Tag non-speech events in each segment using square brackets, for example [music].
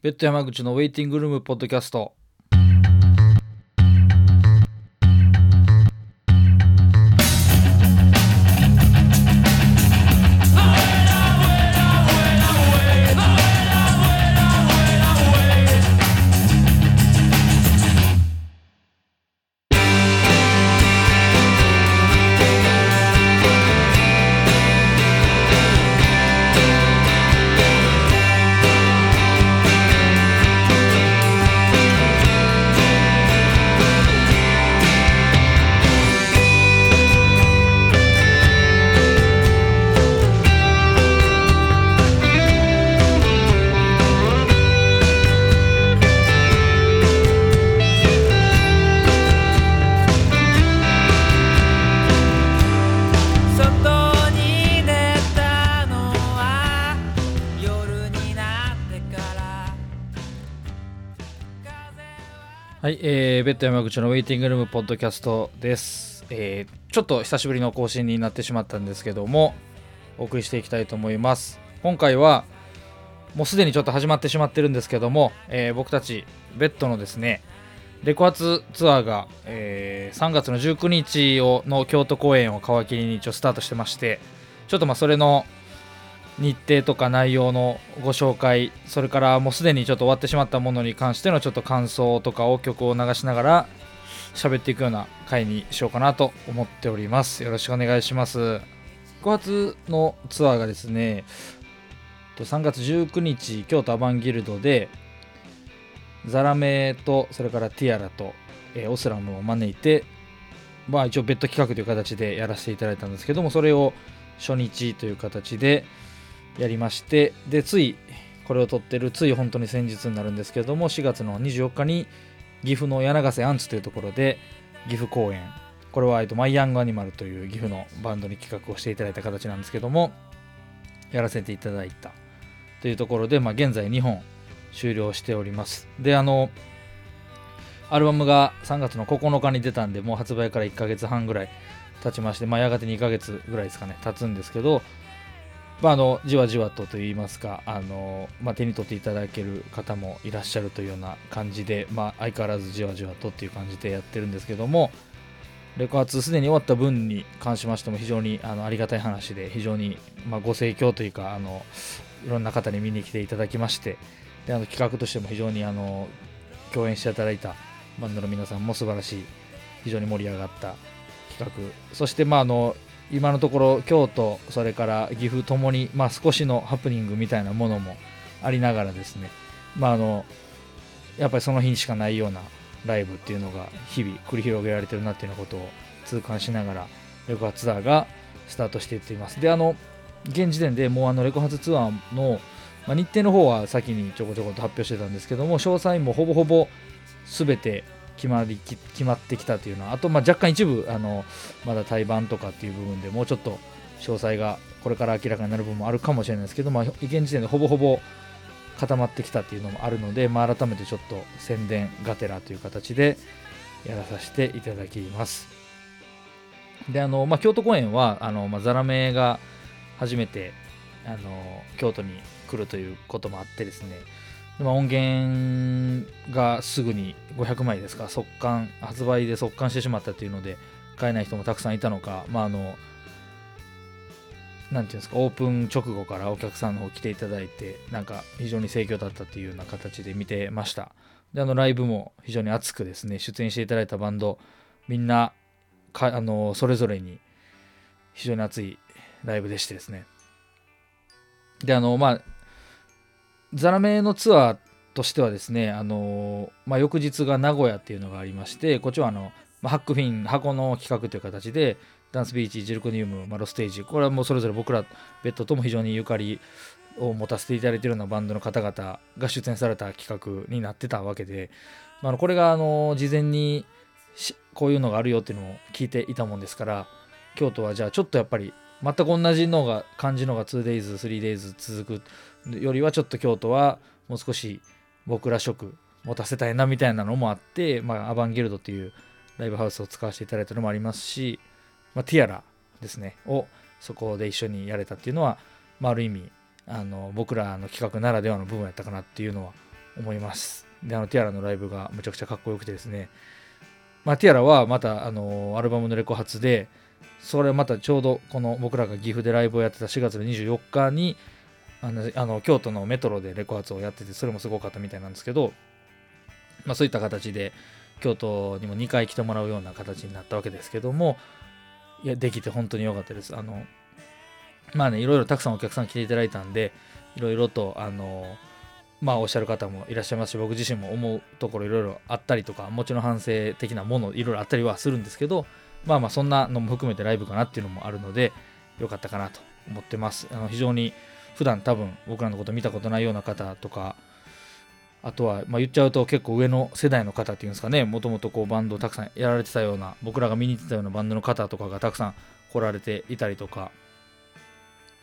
ベッド山口のウェイティングルームポッドキャスト。えー、ベッド山口のウェイティングルームポッドキャストです、えーちょっと久しぶりの更新になってしまったんですけどもお送りしていきたいと思います。今回はもうすでにちょっと始まってしまってるんですけども、えー僕たちベッドのですねレコ発ツアーが、えー3月の19日をの京都公演を皮切りに一応スタートしてましてちょっとまあそれの日程とか内容のご紹介それからもうすでにちょっと終わってしまったものに関してのちょっと感想とかを曲を流しながら喋っていくような回にしようかなと思っております。よろしくお願いします。5月のツアーがですね3月19日京都アバンギルドでザラメとそれからティアラと、えオスラムを招いてまあ一応別途企画という形でやらせていただいたんですけどもそれを初日という形でやりましてでついこれを撮ってるつい本当に先日になるんですけれども4月の24日に岐阜の柳ヶ瀬アンツというところで岐阜公演。これは、えっと、マイ・ヤング・アニマルという岐阜のバンドに企画をしていただいた形なんですけどもやらせていただいた。というところで、まあ、現在2本終了しております。であのアルバムが3月の9日に出たんでもう発売から1ヶ月半ぐらい経ちまして、まあ、やがて2ヶ月ぐらいですかね経つんですけどまあ、あのじわじわとといいますかあの、まあ、手に取っていただける方もいらっしゃるというような感じで、まあ、相変わらずじわじわとっていう感じでやってるんですけどもレコ発すでに終わった分に関しましても非常にあのありがたい話で非常に、まあ、ご盛況というかあのいろんな方に見に来ていただきましてであの企画としても非常にあの共演していただいたバンドの皆さんも素晴らしい非常に盛り上がった企画。そしてまああの今のところ京都それから岐阜ともに、まあ、少しのハプニングみたいなものもありながらですね、まあ、あのやっぱりその日にしかないようなライブっていうのが日々繰り広げられてるなっていうようなことを痛感しながらレコ発ツアーがスタートしていっています。であの現時点でもうあのレコ発ツアーの、まあ、日程の方は先にちょこちょこと発表してたんですけども詳細もほぼほぼ全て決まりき決まってきたというのはあとまあ若干一部あのまだ対バンとかっていう部分でもうちょっと詳細がこれから明らかになる部分もあるかもしれないですけど、まあ、現時点でほぼほぼ固まってきたっていうのもあるので、まあ、改めてちょっと宣伝がてらという形でやらさせていただきます。であの、まあ、京都公演はあの、まあ、ザラメが初めてあの京都に来るということもあってですねまあ、音源がすぐに500枚ですか速乾発売で速乾してしまったというので買えない人もたくさんいたのかまああのなんていうんですかオープン直後からお客さんの方来ていただいてなんか非常に盛況だったっていうような形で見てました。であのライブも非常に熱くですね出演していただいたバンドみんなかあのそれぞれに非常に熱いライブでしてですね。であのまあザラメのツアーとしてはですね、あのまあ、翌日が名古屋っていうのがありまして、こっちはあの、まあ、ハックフィン、箱の企画という形で、ダンスビーチ、ジルコニウム、マロステージ、これはもうそれぞれ僕ら、ベッドとも非常にゆかりを持たせていただいているようなバンドの方々が出演された企画になってたわけで、まあ、これがあの事前にこういうのがあるよっていうのを聞いていたもんですから、京都はじゃあちょっとやっぱり全く同じのが感じのが 2days、3days 続くよりはちょっと京都はもう少し僕ら色持たせたいなみたいなのもあって、まあ、アバンギルドっていうライブハウスを使わせていただいたのもありますし、まあ、ティアラですねをそこで一緒にやれたっていうのは、まあ、ある意味あの僕らの企画ならではの部分やったかなっていうのは思います。であのティアラのライブがむちゃくちゃかっこよくてですね。まあ、ティアラはまたあのアルバムのレコ発でそれまたちょうどこの僕らが岐阜でライブをやってた4月の24日にあのあの京都のメトロでレコ発をやっててそれもすごかったみたいなんですけど、まあ、そういった形で京都にも2回来てもらうような形になったわけですけどもいやできて本当に良かったです。あのまあねいろいろたくさんお客さん来ていただいたんでいろいろとあのまあおっしゃる方もいらっしゃいますし僕自身も思うところいろいろあったりとかもちろん反省的なものいろいろあったりはするんですけどまあまあそんなのも含めてライブかなっていうのもあるので良かったかなと思ってます。あの非常に普段多分僕らのこと見たことないような方とかあとは、まあ、言っちゃうと結構上の世代の方っていうんですかね。もともとこうバンドをたくさんやられてたような僕らが見に行ってたようなバンドの方とかがたくさん来られていたりとか。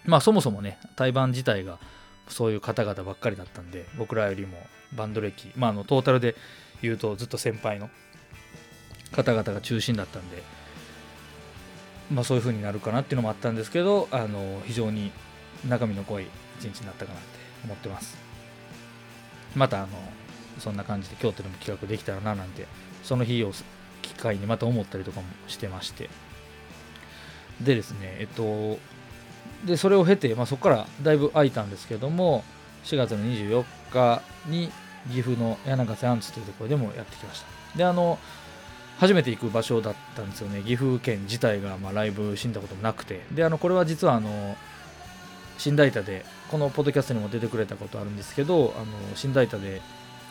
まあそもそもね対バン自体がそういう方々ばっかりだったんで僕らよりもバンド歴まああのトータルで言うとずっと先輩の方々が中心だったんでまあそういう風になるかなっていうのもあったんですけどあの非常に中身の濃い一日になったかなって思ってます。またあのそんな感じで京都でも企画できたらななんてその日を機会にまた思ったりとかもしてまして。でですねえっとでそれを経て、まあ、そこからだいぶ空いたんですけども4月の24日に岐阜の柳ヶ瀬アンツというところでもやってきました。であの初めて行く場所だったんですよね。岐阜県自体がまあライブ死んだこともなくて。であのこれは実はあの新代田でこのポッドキャストにも出てくれたことあるんですけどあの新代田で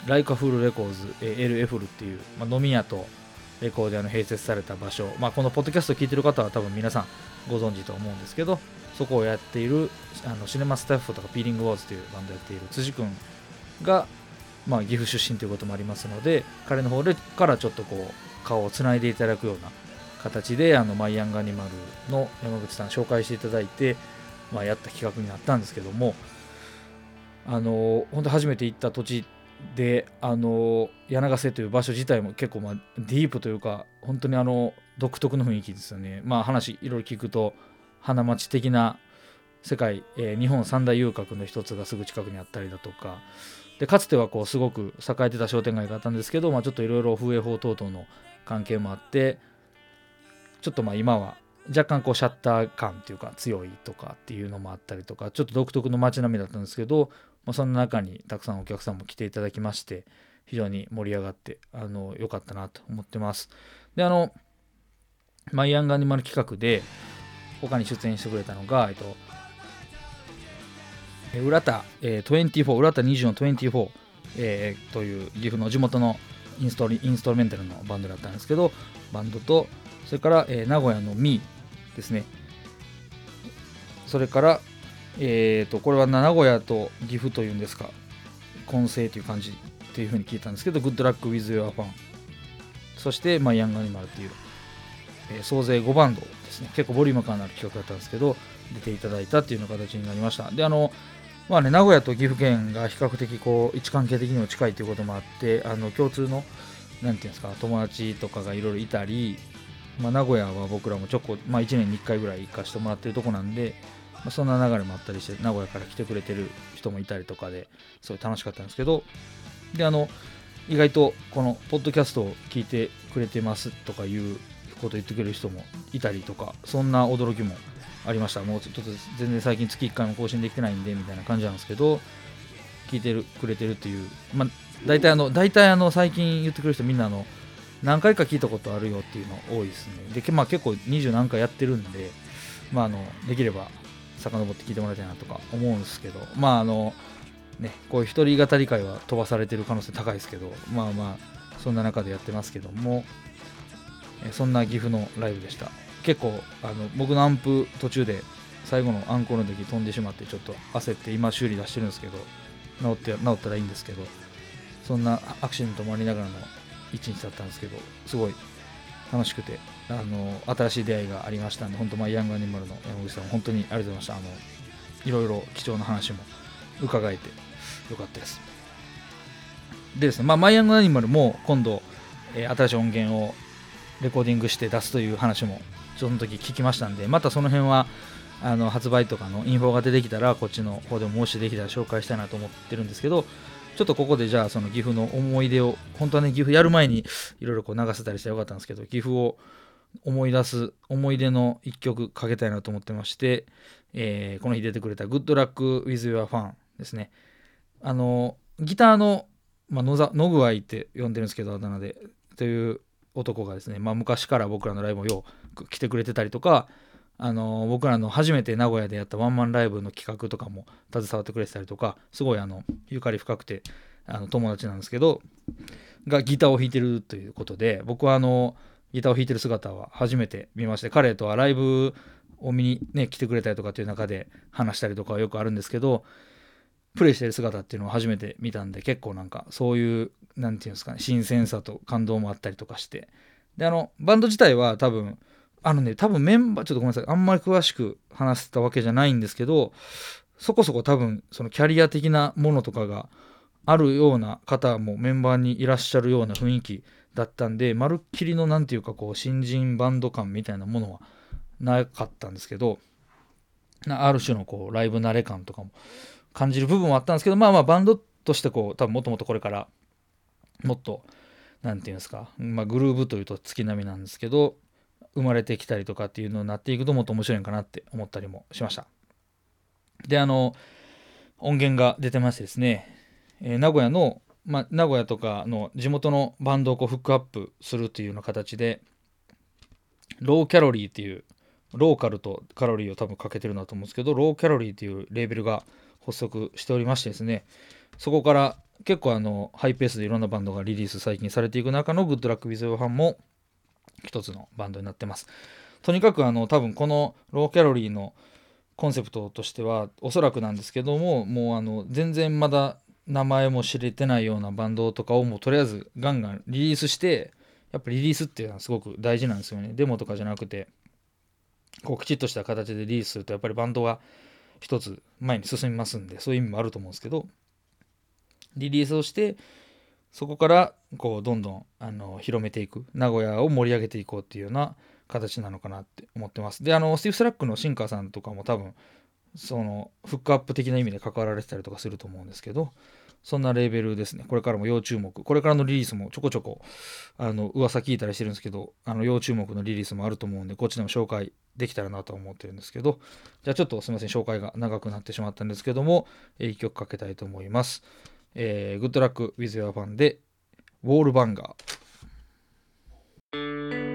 Like a Fool Records LF ルっていう、まあ、飲み屋とレコーディアの併設された場所、まあ、このポッドキャスト聞いてる方は多分皆さんご存知と思うんですけどそこをやっているあのシネマスタッフとかピーリングウォーズというバンドやっている辻君が、まあ、岐阜出身ということもありますので彼の方でからちょっとこう顔をつないでいただくような形であのマイアンガニマルの山口さん紹介していただいて、まあ、やった企画になったんですけどもあの本当初めて行った土地であの柳ヶ瀬という場所自体も結構まあディープというか本当にあの独特の雰囲気ですよね。まあ話いろいろ聞くと花街的な世界、えー日本三大遊郭の一つがすぐ近くにあったりだとかでかつてはこうすごく栄えてた商店街があったんですけど、まあ、ちょっといろいろ風営法等々の関係もあってちょっとまあ今は若干こうシャッター感っていうか強いとかっていうのもあったりとかちょっと独特の街並みだったんですけど、まあ、その中にたくさんお客さんも来ていただきまして非常に盛り上がってあの良かったなと思ってます。であのマイアンガニマル企画で他に出演してくれたのが、えっと、え浦田、えー、24浦田20の24、えーという岐阜の地元のインストリインストルメンタルのバンドだったんですけどバンドとそれから、えー名古屋のミーですねそれから、えー、とこれは名古屋と岐阜というんですか混成という感じっていうふうに聞いたんですけど、グッドラック with your fun。そして、まあ、ヤングアニマルっていう、えー総勢5バンドですね。結構ボリューム感のある企画だったんですけど、出ていただいたっていうような形になりました。で、あの、まあね、名古屋と岐阜県が比較的こう位置関係的にも近いということもあって、あの共通の、なんていうんですか、友達とかがいろいろいたり、まあ、名古屋は僕らもちょこ、まあ、1年に1回ぐらい行かしてもらってるとこなんで、まあ、そんな流れもあったりして、名古屋から来てくれてる人もいたりとかで、すごい楽しかったんですけど、で、あの、意外とこのポッドキャストを聞いてくれてますとかいうことを言ってくれる人もいたりとか、そんな驚きもありました。もうちょっと全然最近月1回も更新できてないんでみたいな感じなんですけど、聞いてるくれてるっていう、まあ、大体あの、大体あの、最近言ってくれる人みんなあの、何回か聞いたことあるよっていうの多いですね。で、まあ、結構20何回やってるんで、まあ、あの、できれば遡って聞いてもらいたいなとか思うんですけど、まあ、あの、ね、こういう一人語り会は飛ばされてる可能性高いですけど、まあまあ、そんな中でやってますけども、えそんな岐阜のライブでした。結構、あの僕のアンプ途中で最後のアンコールの時飛んでしまってちょっと焦って今修理出してるんですけど、治って治ったらいいんですけど、そんなアクシデントもありながらの一日だったんですけど、すごい楽しくて、あの新しい出会いがありましたんで、本当、まあ、ヤングアニマルの山口さん、本当にありがとうございました。あのいろいろ貴重な話も伺えてよかったです。でですね、まあ、マイヤングアニマルも今度、えー新しい音源をレコーディングして出すという話もその時聞きましたんで、またその辺はあの発売とかのインフォが出てきたら、こっちの方でももしできたら紹介したいなと思ってるんですけど、ちょっとここでじゃあその岐阜の思い出を本当はね岐阜やる前にいろいろこう流せたりしてよかったんですけど岐阜を思い出す思い出の一曲かけたいなと思ってまして、えーこの日出てくれた「Good Luck with Your Fan」ですね。あのギターの、まあ、野ざ野具合って呼んでるんですけどあだ名でという男がですね、まあ、昔から僕らのライブをよく来てくれてたりとかあの僕らの初めて名古屋でやったワンマンライブの企画とかも携わってくれてたりとかすごいあのゆかり深くてあの友達なんですけどがギターを弾いてるということで僕はあのギターを弾いてる姿は初めて見まして彼とはライブを見に、ね、来てくれたりとかっていう中で話したりとかはよくあるんですけどプレイしてる姿っていうのを初めて見たんで結構なんかそういうなんていうんですかね新鮮さと感動もあったりとかして。であのバンド自体は多分あのね多分メンバーちょっとごめんなさい。あんまり詳しく話したわけじゃないんですけどそこそこ多分そのキャリア的なものとかがあるような方もメンバーにいらっしゃるような雰囲気だったんでまるっきりのなんていうかこう新人バンド感みたいなものはなかったんですけどある種のこうライブ慣れ感とかも感じる部分はあったんですけどまあまあバンドとしてこう多分もともとこれからもっとなんていうんですか、まあ、グルーブというと月並みなんですけど生まれてきたりとかっていうのになっていくともっと面白いんかなって思ったりもしました。であの音源が出てましてですね、えー名古屋の、まあ、名古屋とかの地元のバンドをこうフックアップするというような形でローキャロリーっていうローカルとカロリーを多分かけてるんだと思うんですけどローキャロリーっていうレーベルが発足しておりましてですねそこから結構あのハイペースでいろんなバンドがリリース最近されていく中の Good Luck With Your Fun も一つのバンドになってます。とにかくあの多分このローキャロリーのコンセプトとしてはおそらくなんですけどももうあの全然まだ名前も知れてないようなバンドとかをもうとりあえずガンガンリリースしてやっぱリリースっていうのはすごく大事なんですよね。デモとかじゃなくてこうきちっとした形でリリースするとやっぱりバンドが一つ前に進みますんでそういう意味もあると思うんですけどリリースをしてそこからこうどんどんあの広めていく。名古屋を盛り上げていこうっていうような形なのかなって思ってます。であの STIFF SLACKの新川さんとかも多分そのフックアップ的な意味で関わられてたりとかすると思うんですけどそんなレーベルですね。これからも要注目。これからのリリースもちょこちょこあの噂聞いたりしてるんですけどあの要注目のリリースもあると思うんでこっちでも紹介できたらなと思ってるんですけどじゃあちょっとすみません。紹介が長くなってしまったんですけどもえー一曲かけたいと思います。えー、グッドラックウィズ・エア・ファンでウォールバンガー「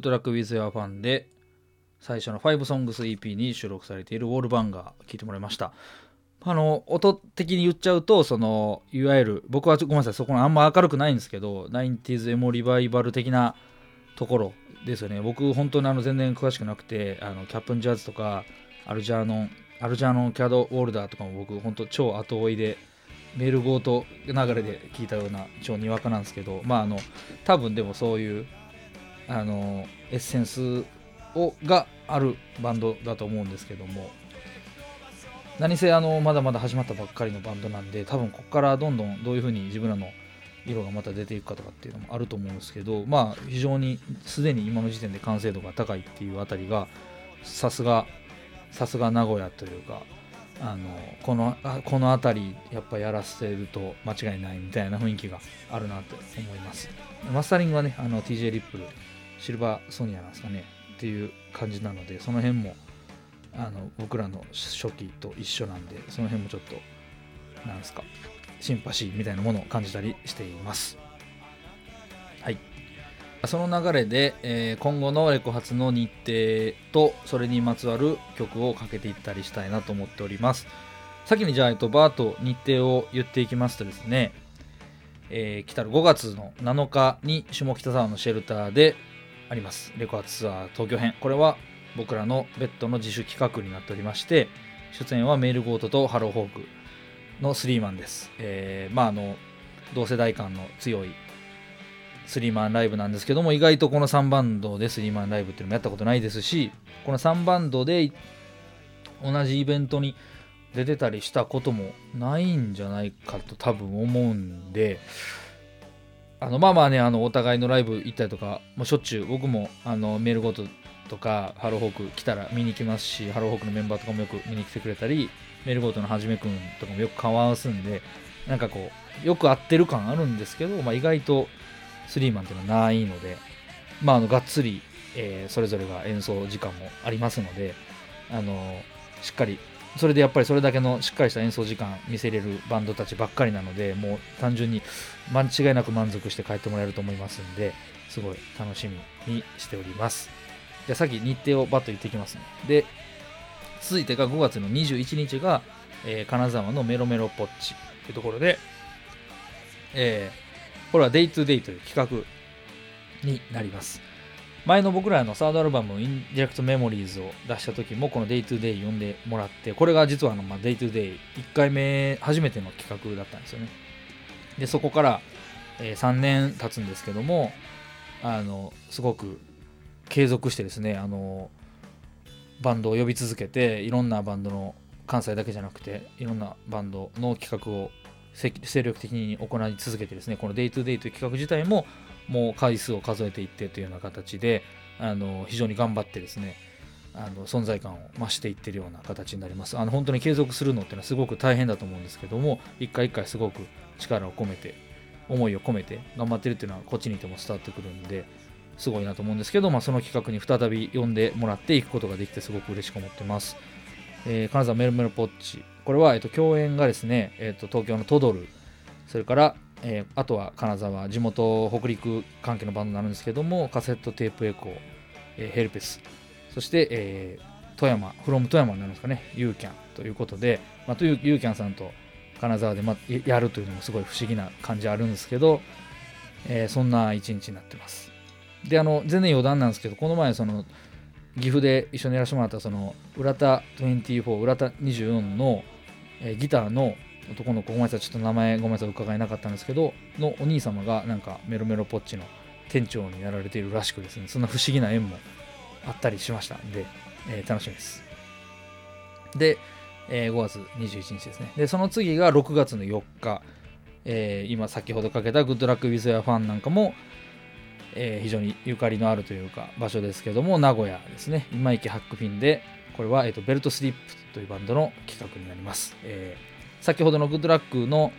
Good Luck with Your Fan で最初の5 Songs EP に収録されているウォールバンガー聞いてもらいました。あの音的に言っちゃうとそのいわゆる僕はごめんなさいそこのあんま明るくないんですけど 90s エモリバイバル的なところですよね僕本当にあの全然詳しくなくてあのキャップンジャズとかアルジャーノンアルジャーノンキャドウォールダーとかも僕本当超後追いでメールゴート流れで聞いたような超にわかなんですけどまああの多分でもそういうあのエッセンスをがあるバンドだと思うんですけども。何せあのまだまだ始まったばっかりのバンドなんで多分ここからどんどんどういう風に自分らの色がまた出ていくかとかっていうのもあると思うんですけどまあ非常にすでに今の時点で完成度が高いっていうあたりがさすがさすが名古屋というかあのこのあこの辺りやっぱやらせると間違いないみたいな雰囲気があるなと思います。マスタリングはねあの TJ リップルシルバーソニアなんですかねっていう感じなのでその辺もあの僕らの初期と一緒なんでその辺もちょっとなんですかシンパシーみたいなものを感じたりしています。はい。その流れで、えー今後のレコ発の日程とそれにまつわる曲をかけていったりしたいなと思っております。先にじゃあ、えっと、バーと日程を言っていきますとですね、えー来たる5月の7日に下北沢のシェルターであります。レコ発ツアー東京編。これは僕らのベッドの自主企画になっておりまして出演はメールゴートとハローホークのスリーマンです、えーまああの同世代感の強いスリーマンライブなんですけども意外とこの3バンドでスリーマンライブっていうのもやったことないですしこの3バンドで同じイベントに出てたりしたこともないんじゃないかと多分思うんであのまあまあねあのお互いのライブ行ったりとかもうしょっちゅう僕もあのメールごととかハローホーク来たら見に来ますしハローホークのメンバーとかもよく見に来てくれたりメールゴートのはじめくんとかもよく顔合わすんでなんかこうよく合ってる感あるんですけど、まあ、意外とスリーマンっていうのはないので、まあ、あのがっつり、えーそれぞれが演奏時間もありますのであのしっかりそれでやっぱりそれだけのしっかりした演奏時間見せれるバンドたちばっかりなのでもう単純に間違いなく満足して帰ってもらえると思いますんですごい楽しみにしております。じゃあさっき日程をバッと言ってきますね。で続いてが5月の21日が、えー金沢のメロメロポッチというところで、えーこれは Day2Day という企画になります。前の僕らのサードアルバム「インディレクトメモリーズ」を出した時もこの Day2Day 呼んでもらってこれが実はあの、まあ、Day2Day1 回目初めての企画だったんですよね。でそこから、えー3年経つんですけどもあのすごく継続してですねあのバンドを呼び続けていろんなバンドの関西だけじゃなくていろんなバンドの企画を精力的に行い続けてですねこの Day2Day という企画自体ももう回数を数えていってというような形であの非常に頑張ってですねあの存在感を増していってるような形になります。あの本当に継続するのっていうのはすごく大変だと思うんですけども一回一回すごく力を込めて思いを込めて頑張ってるっていうのはこっちにいても伝わってくるんですごいなと思うんですけど、まあ、その企画に再び呼んでもらっていくことができてすごく嬉しく思ってます。えー金沢メルメルポッチ。これは、えっと共演がですね、えっと東京のトドル。それから、えーあとは金沢地元北陸関係のバンドになるんですけどもカセットテープエコー、えーヘルペスそして、えー富山フロム富山になるんですかねユーキャンということで、まあ、というユーキャンさんと金沢で、ま、やるというのもすごい不思議な感じあるんですけど、えーそんな一日になってます。であの全然余談なんですけどこの前その岐阜で一緒にやらせてもらったその浦田24浦田24の、えーギターの男の子ごめんなさいちょっと名前ごめんなさい伺えなかったんですけどのお兄様がなんかメロメロポッチの店長になられているらしくですねそんな不思議な縁もあったりしましたんで、えー楽しみです。で、えー5月21日ですね。でその次が6月の4日、えー今先ほどかけたグッドラックウィズ・ヤファンなんかもえー非常にゆかりのあるというか場所ですけども名古屋ですね。今池ハックフィンでこれは、えーとベルトスリップというバンドの企画になります、えー先ほどのグッドラックの、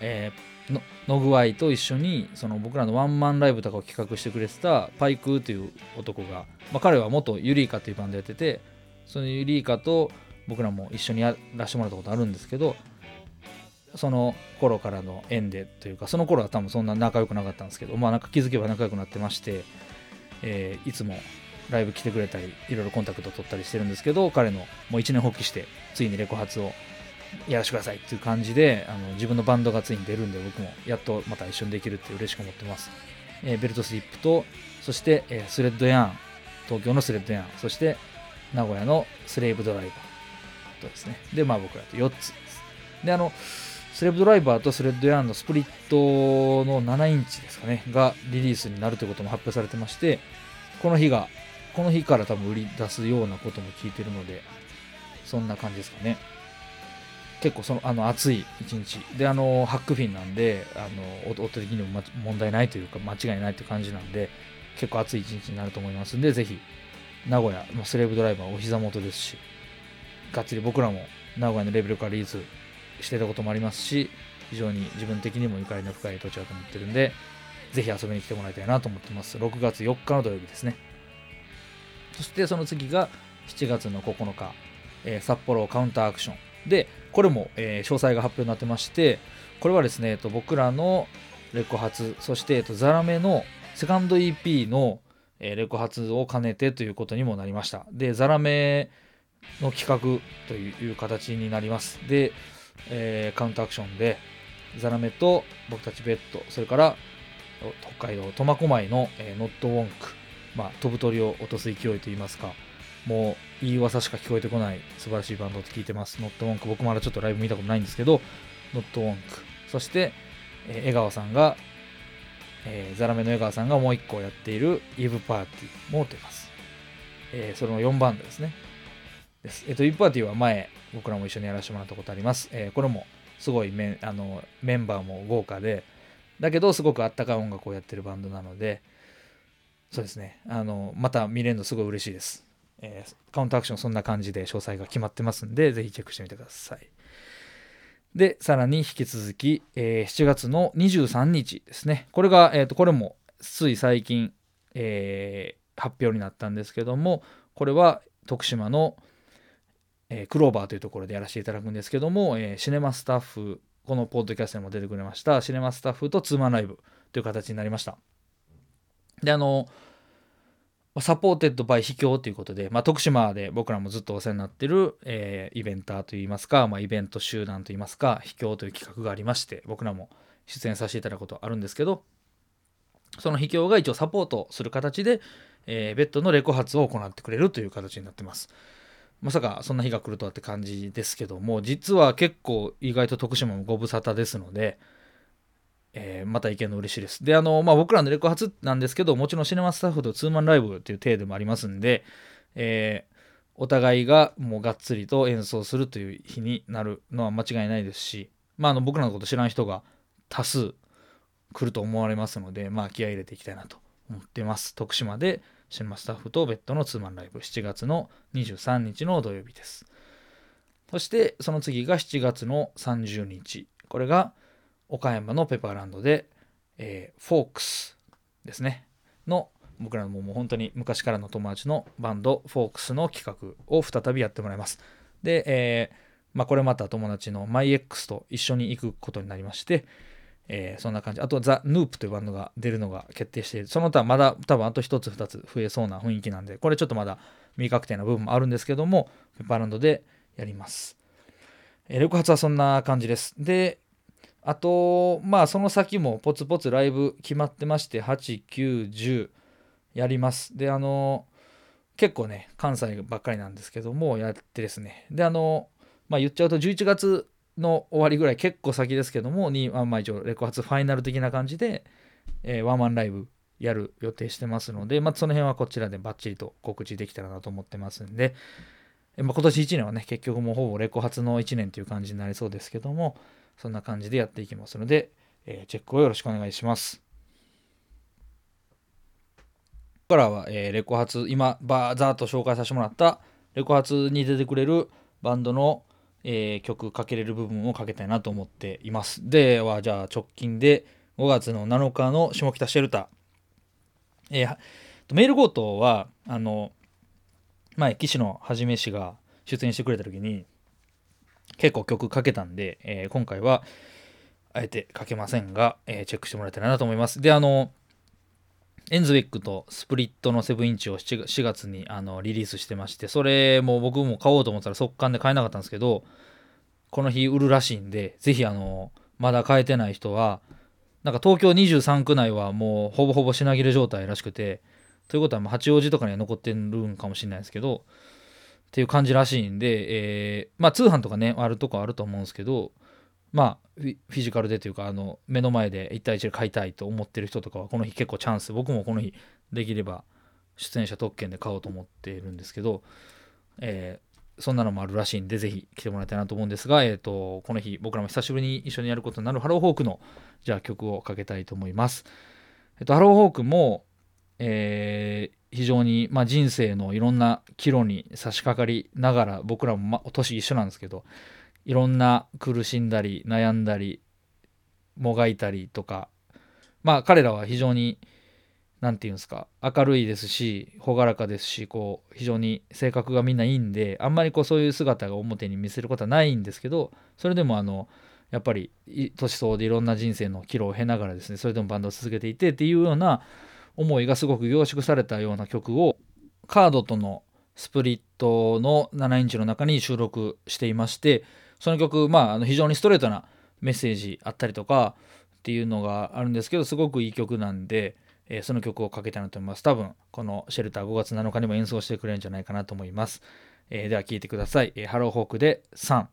えーのの具合と一緒にその僕らのワンマンライブとかを企画してくれてたパイクーという男が、まあ、彼は元ユリイカというバンドやっててそのユリイカと僕らも一緒にやらせてもらったことあるんですけどその頃からの縁でというかその頃は多分そんな仲良くなかったんですけどまあなんか気づけば仲良くなってまして、えーいつもライブ来てくれたりいろいろコンタクト取ったりしてるんですけど彼のもう一年発起してついにレコ発をやらせてくださいっていう感じであの自分のバンドがついに出るんで僕もやっとまた一緒にできるって嬉しく思ってます、えーベルトスリップとそして、えースレッドヤーン東京のスレッドヤーンそして名古屋のスレイブドライバーとですね。でまあ僕らと4つです。であのスレーブドライバーとスレッドヤーンのスプリットの7インチですかねがリリースになるということも発表されてましてこの日がこの日から多分売り出すようなことも聞いてるのでそんな感じですかね。結構そのあの暑い一日。であのハックフィンなんであの音的にもま問題ないというか間違いないという感じなんで結構暑い一日になると思います。んでぜひ名古屋のスレーブドライバーお膝元ですしがっつり僕らも名古屋のレベルからリースしてたこともありますし非常に自分的にもゆかりの深い土地だと思ってるんでぜひ遊びに来てもらいたいなと思ってます。6月4日の土曜日ですね。そしてその次が7月の9日、えー札幌カウンターアクション。でこれも、え詳細が発表になってましてこれはですね、えっと、僕らのレコ発そして、えっと、ザラメのセカンド EP の、えレコ発を兼ねてということにもなりました。でザラメの企画という形になります。で、えーカウンターアクションでザラメと僕たちベッドそれから北海道苫小牧の、えーノットウォンク、まあ、飛ぶ鳥を落とす勢いといいますかもういい噂しか聞こえてこない素晴らしいバンドって聞いてますノットウォンク僕まだちょっとライブ見たことないんですけどノットウォンクそして、えー江川さんが、えーザラメの江川さんがもう一個やっているイブパーティーも出ます、えーその4バンドですねです。えっと、イブパーティーは前、僕らも一緒にやらせてもらったことあります。えーこれもすごいメンあのメンバーも豪華で、だけどすごくあったかい音楽をやってるバンドなので、そうですね、あのまた見れるのすごい嬉しいです。えーカウントアクションそんな感じで詳細が決まってますんで、ぜひチェックしてみてください。で、さらに引き続き、えー7月の23日ですね。これが、えっ、と、これもつい最近、えー発表になったんですけども、これは徳島の、えクローバーというところでやらせていただくんですけども、え cinema staff、このポッドキャストにも出てくれました、 cinema staffとツーマンライブという形になりました。で、あの、 supported by 秘境ということで、まあ、徳島で僕らもずっとお世話になってる、えーイベンターといいますか、まあ、イベント集団といいますか、秘境という企画がありまして、僕らも出演させていただくことあるんですけど、その秘境が一応サポートする形で、えーベッドのレコ発を行ってくれるという形になってます。まさかそんな日が来るとはって感じですけども、実は結構意外と徳島もご無沙汰ですので、えーまた行けるの嬉しいです。で、あの、まあ、僕らのレコ発なんですけど、もちろんシネマスタッフとツーマンライブっていう体でもありますんで、えーお互いがもうがっつりと演奏するという日になるのは間違いないですし、まあ、あの僕らのこと知らん人が多数来ると思われますので、まあ、気合入れていきたいなと思ってます。徳島でシネマスタッフとベッドのツーマンライブ、7月の23日の土曜日です。そして、その次が7月の30日。これが岡山のペパーランドで、えーフォークスですね。の僕らのもう本当に昔からの友達のバンドフォークスの企画を再びやってもらいます。で、えーまあ、これまた友達の MyX と一緒に行くことになりまして、えーそんな感じ。あと、ザ・ヌープというバンドが出るのが決定している。その他まだ多分あと1つ2つ増えそうな雰囲気なんで、これちょっとまだ未確定な部分もあるんですけども、ペパーランドでやります。えーレコ発はそんな感じです。で、あと、まあ、その先もポツポツライブ決まってまして、8、9、10やります。で、あの、結構ね、関西ばっかりなんですけども、やってですね。で、あの、まあ、言っちゃうと、11月の終わりぐらい、結構先ですけども、に、まあ、一応、レコ発ファイナル的な感じで、えーワンマンライブやる予定してますので、まあ、その辺はこちらでバッチリと告知できたらなと思ってますんで、まあ、今年1年はね、結局もうほぼレコ発の1年という感じになりそうですけども、そんな感じでやっていきますので、えーチェックをよろしくお願いします。ここからは、えーレコ発、今、バーザーと紹介させてもらった、レコ発に出てくれるバンドの、えー曲かけれる部分をかけたいなと思っています。では、じゃあ直近で5月の7日の下北シェルター。えーメール強盗は、あの、前、岸野はじめ氏が出演してくれた時に、結構曲かけたんで、えー今回は、あえてかけませんが、えーチェックしてもらえたらなと思います。で、あの、エンズウェックとスプリットの7インチを 4, 4月にあのリリースしてましてそれも僕も買おうと思ったら速乾で買えなかったんですけどこの日売るらしいんでぜひあのまだ買えてない人はなんか東京23区内はもうほぼほぼ品切れ状態らしくてということはもう八王子とかには残ってるんかもしれないですけどっていう感じらしいんで、えーまあ通販とかねあるとこあると思うんですけどまあフィジカルでというかあの目の前で1対1で買いたいと思ってる人とかはこの日結構チャンス僕もこの日できれば出演者特権で買おうと思っているんですけど、えーそんなのもあるらしいんでぜひ来てもらいたいなと思うんですが、えー、とこの日僕らも久しぶりに一緒にやることになるハローホークのじゃあ曲をかけたいと思います。えっと、ハローホークも、えー非常に、まあ、人生のいろんな岐路に差し掛かりながら僕らも、ま、年一緒なんですけどいろんな苦しんだり悩んだりもがいたりとかまあ彼らは非常に何て言うんですか明るいですし朗らかですしこう非常に性格がみんないいんであんまりこうそういう姿が表に見せることはないんですけどそれでもあのやっぱり年相応でいろんな人生の岐路を経ながらですねそれでもバンドを続けていてっていうような思いがすごく凝縮されたような曲をカードとのスプリットの7インチの中に収録していましてその曲まああの非常にストレートなメッセージあったりとかっていうのがあるんですけどすごくいい曲なんで、えーその曲をかけたいなと思います。多分このシェルター5月7日にも演奏してくれるんじゃないかなと思います、えーでは聴いてください、えハローホークで3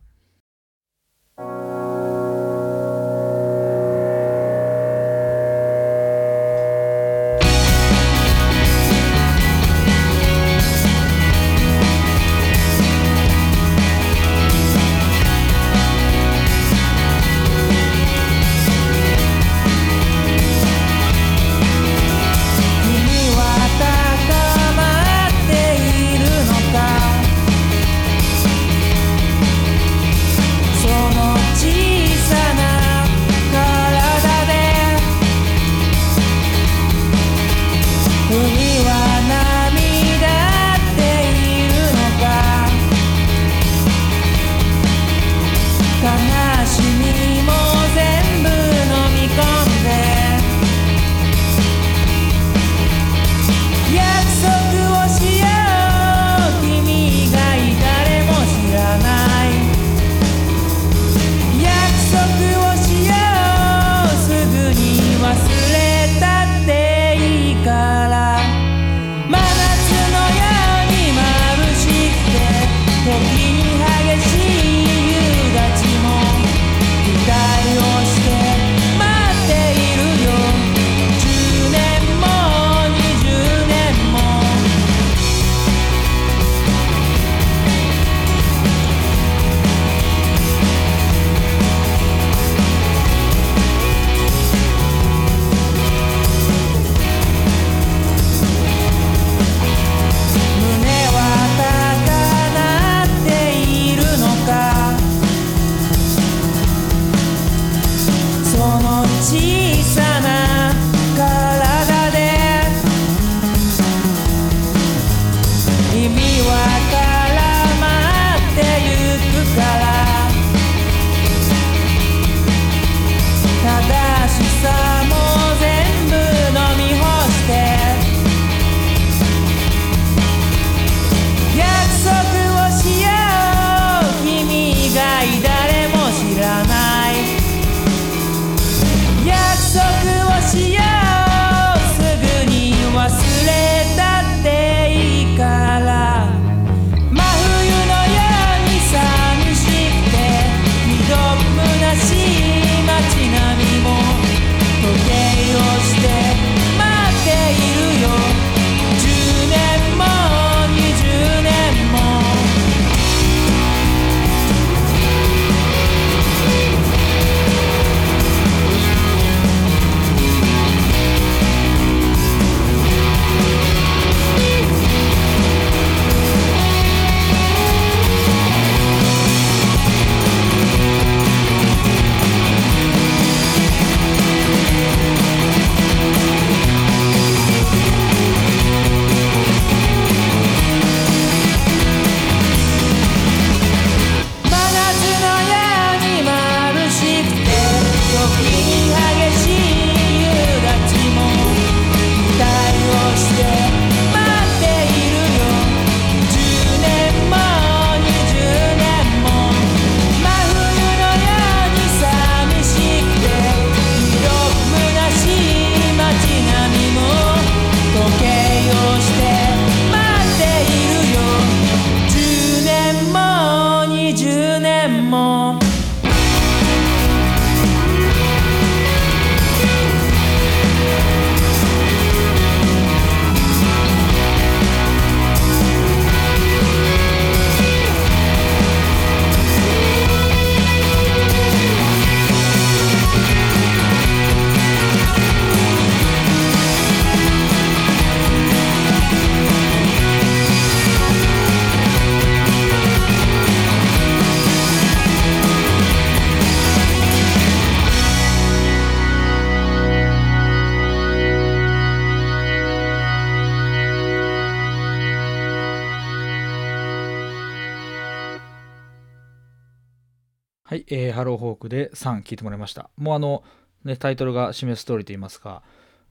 えーハローホークで3聞いてもらいました。もうあの、ね、タイトルが示す通りと言いますか、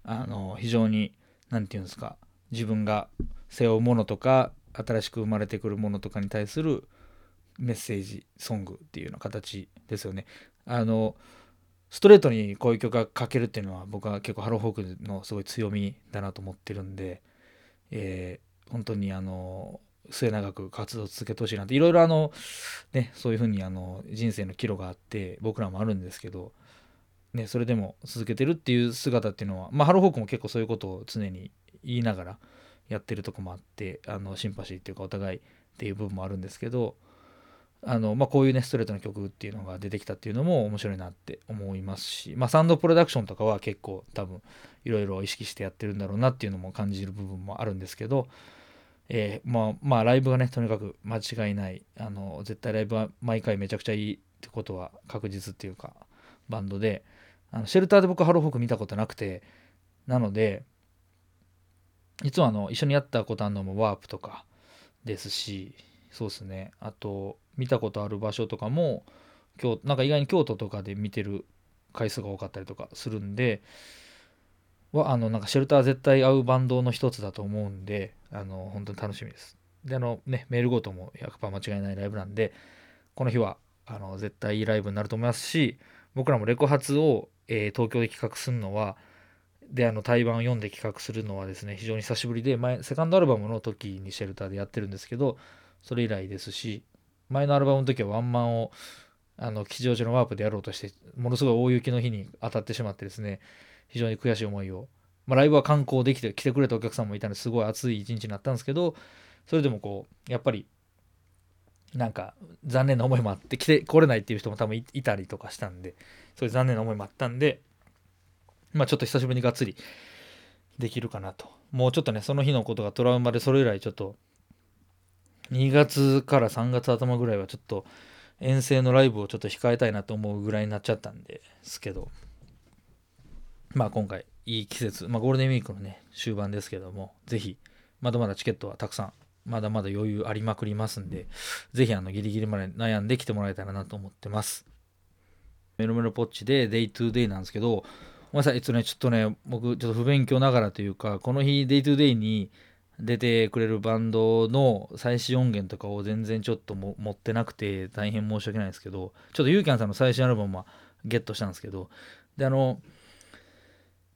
あの、非常に、なんていうんですか、自分が背負うものとか、新しく生まれてくるものとかに対するメッセージソングっていうような形ですよね。あの、ストレートにこういう曲が書けるっていうのは僕は結構ハローホークのすごい強みだなと思ってるんで、えー本当にあの末永く活動を続けてほしいなっていろいろあのねそういうふうにあの人生の岐路があって僕らもあるんですけど、ね、それでも続けてるっていう姿っていうのは、まあ、ハローホークも結構そういうことを常に言いながらやってるとこもあってあのシンパシーっていうかお互いっていう部分もあるんですけどあの、まあ、こういうねストレートな曲っていうのが出てきたっていうのも面白いなって思いますし、まあ、サウンドプロダクションとかは結構多分いろいろ意識してやってるんだろうなっていうのも感じる部分もあるんですけど、えーまあまあライブがねとにかく間違いない。あの絶対ライブは毎回めちゃくちゃいいってことは確実っていうかバンドで。あのシェルターで僕ハローホーク見たことなくてなのでいつもあの一緒にやったことあるのもワープとかですしそうですね。あと見たことある場所とかも京なんか意外に京都とかで見てる回数が多かったりとかするんではあのなんかシェルター絶対合うバンドの一つだと思うんであの本当に楽しみです。であのねメールごとも100%間違いないライブなんでこの日はあの絶対いいライブになると思いますし僕らもレコ発を、えー東京で企画するのはであの対バンを読んで企画するのはですね非常に久しぶりで前セカンドアルバムの時にシェルターでやってるんですけどそれ以来ですし前のアルバムの時はワンマンをあの吉祥寺のワープでやろうとしてものすごい大雪の日に当たってしまってですね非常に悔しい思いを、まあ、ライブは観光できて来てくれたお客さんもいたのですごい暑い一日になったんですけどそれでもこうやっぱりなんか残念な思いもあって来て来れないっていう人も多分いたりとかしたんでそういう残念な思いもあったんでまあちょっと久しぶりにがっつりできるかなと。もうちょっとねその日のことがトラウマでそれ以来ちょっと2月から3月頭ぐらいはちょっと遠征のライブをちょっと控えたいなと思うぐらいになっちゃったんですけどまあ今回いい季節、まあ、ゴールデンウィークのね終盤ですけどもぜひまだまだチケットはたくさんまだまだ余裕ありまくりますんでぜひあのギリギリまで悩んで来てもらえたらなと思ってます。メロメロポッチで Day to Day なんですけどごめんなさい、えっとね、ちょっとね、僕、ちょっと不勉強ながらというか、この日、Day to Day に出てくれるバンドの最新音源とかを全然ちょっとも持ってなくて、大変申し訳ないですけど、ちょっとユーキャンさんの最新アルバムはゲットしたんですけど、で、あの、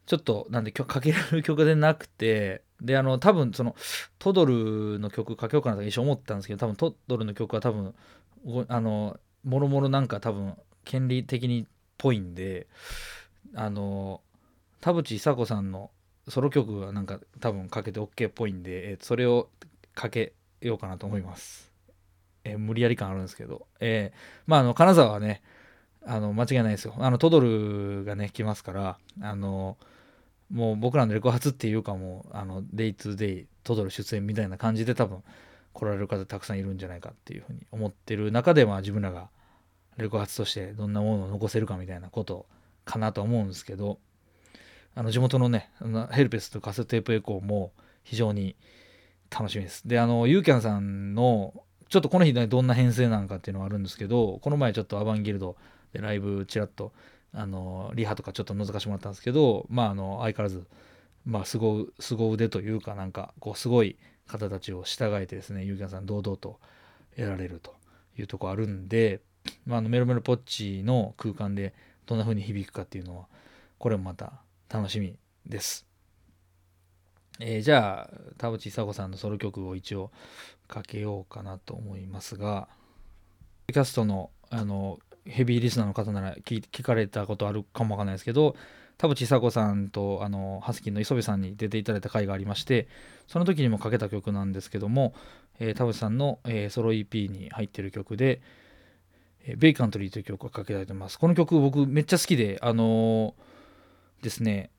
ちょっと、なんで、曲かけられる曲でなくて、で、あの、多分、その、トドルの曲かけようかなと一緒に思ったんですけど、多分、トドルの曲は多分、あの、もろもろなんか多分、権利的にっぽいんで、あの田淵久子さんのソロ曲はなんか多分かけて OK っぽいんで、えーそれをかけようかなと思います。えー無理やり感あるんですけど、えーまああの金沢はねあの間違いないですよあのトドルがね来ますからあのもう僕らのレコ発っていうかもうあのデイトゥデイトドル出演みたいな感じで多分来られる方たくさんいるんじゃないかっていうふうに思ってる中でまあ自分らがレコ発としてどんなものを残せるかみたいなことかなと思うんですけどあの地元のねヘルペスとカセットテープエコーも非常に楽しみです。であのユーキャンさんのちょっとこの日ねどんな編成なのかっていうのはあるんですけどこの前ちょっとアバンギルドでライブちらっとあのリハとかちょっと覗かしてもらったんですけどまああの相変わらずまあ凄凄腕というかなんかこうすごい方たちを従えてですねユーキャンさん堂々とやられるというとこあるんで、まあ、あのメロメロポッチの空間でどんな風に響くかっていうのはこれもまた楽しみです。えーじゃあ田淵久子さんのソロ曲を一応かけようかなと思いますがキャストの、あのヘビーリスナーの方なら聞聞かれたことあるかもわかんないですけど田淵久子さんとあのハスキーの磯部さんに出ていただいた回がありましてその時にもかけた曲なんですけども、えー田淵さんの、えーソロ EP に入ってる曲で「えーベイカントリー」という曲をかけたいと思います。この曲僕めっちゃ好きであのーですね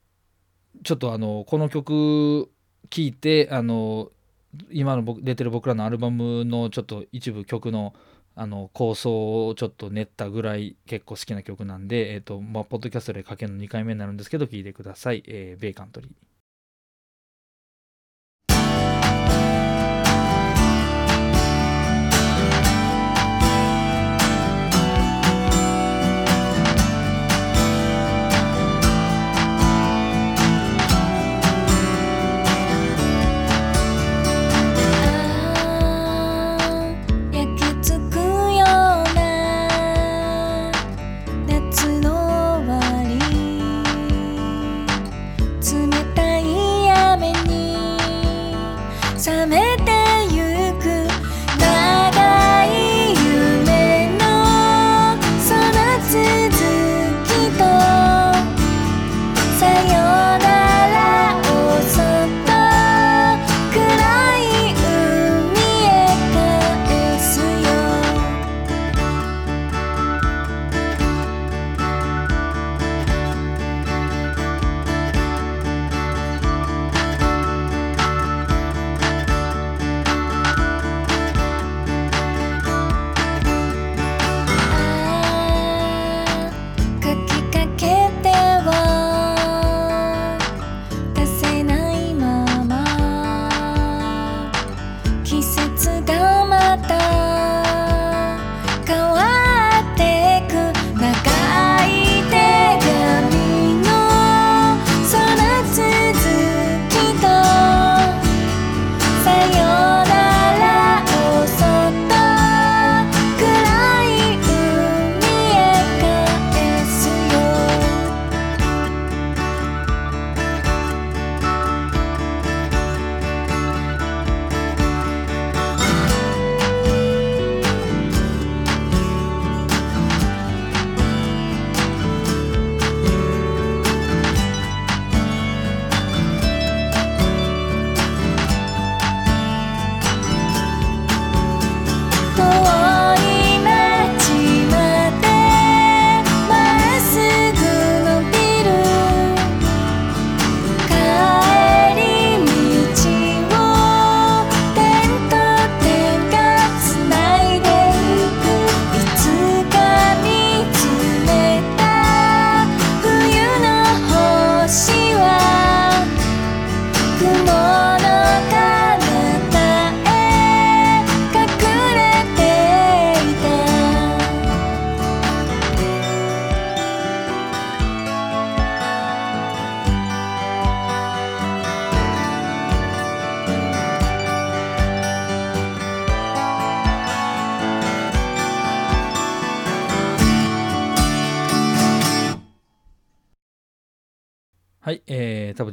ちょっとあのこの曲聴いてあの今の僕出てる僕らのアルバムのちょっと一部曲のあの構想をちょっと練ったぐらい結構好きな曲なんで、えっとまあ、ポッドキャストでかけるの2回目になるんですけど聞いてください、えーベイカントリー